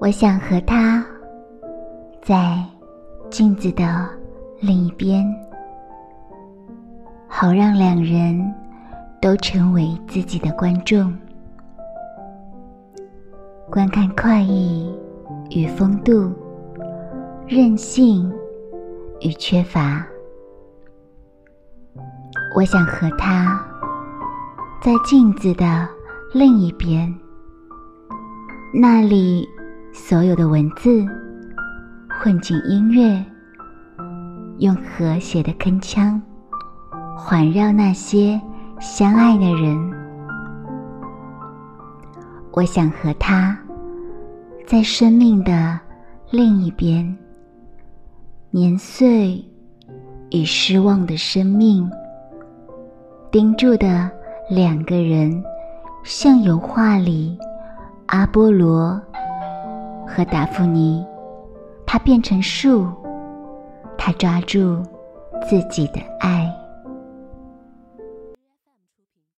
我想和他在镜子的另一边，好让两人都成为自己的观众，观看快意与风度，任性与缺乏。我想和他在镜子的另一边，那里所有的文字混进音乐，用和谐的铿锵环绕那些相爱的人。我想和他在生命的另一边，年岁与失望的生命。盯住的两个人，像油画里阿波罗和达芙妮。他变成树，他抓住自己的爱。